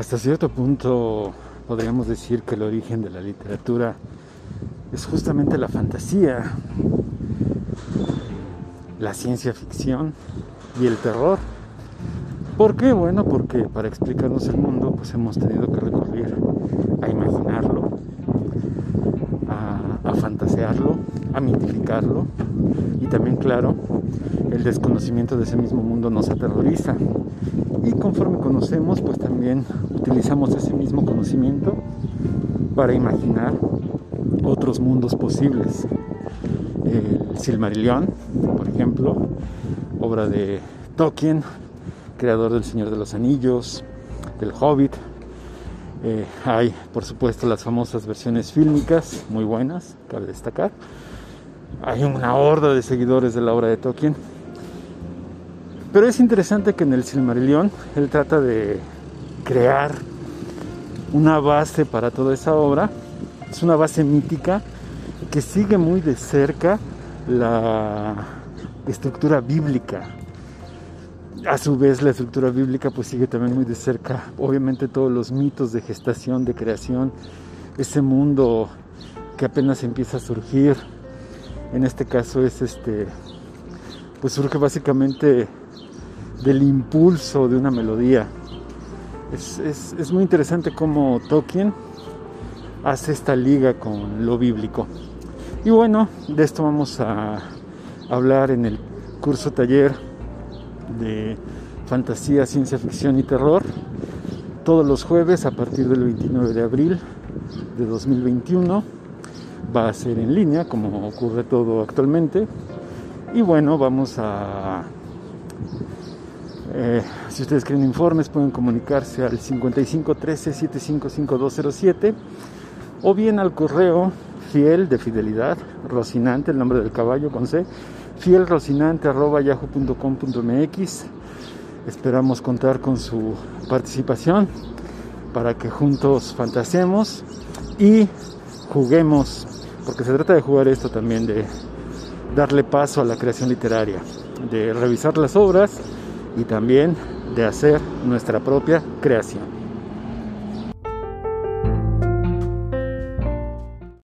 Hasta cierto punto podríamos decir que el origen de la literatura es justamente la fantasía, la ciencia ficción y el terror. ¿Por qué? Bueno, porque para explicarnos el mundo pues hemos tenido que recurrir a imaginarlo, a, a fantasearlo, a mitificarlo y también, claro, el desconocimiento de ese mismo mundo nos aterroriza. Y conforme conocemos, pues también utilizamos ese mismo conocimiento para imaginar otros mundos posibles. El Silmarillion, por ejemplo, obra de Tolkien, creador del Señor de los Anillos, del Hobbit. Eh, hay, por supuesto, las famosas versiones fílmicas, muy buenas, cabe destacar. Hay una horda de seguidores de la obra de Tolkien. Pero es interesante que en el Silmarillion él trata de crear una base para toda esa obra. Es una base mítica que sigue muy de cerca la estructura bíblica. A su vez la estructura bíblica pues sigue también muy de cerca, obviamente todos los mitos de gestación, de creación, ese mundo que apenas empieza a surgir. En este caso es este, pues surge básicamente del impulso de una melodía. Es, muy interesante cómo Tolkien hace esta liga con lo bíblico. Y bueno, de esto vamos a hablar en el curso taller de fantasía, ciencia ficción y terror, todos los jueves a partir del 29 de abril de 2021. Va a ser en línea, como ocurre todo actualmente. Y bueno, vamos a eh, si ustedes quieren informes pueden comunicarse al 55 13 755207 o bien al correo fiel de fidelidad, Rocinante, el nombre del caballo con C, fielrocinante arroba yahoo.com.mx. Esperamos contar con su participación para que juntos fantasemos y juguemos, porque se trata de jugar esto también, de darle paso a la creación literaria, de revisar las obras y también de hacer nuestra propia creación.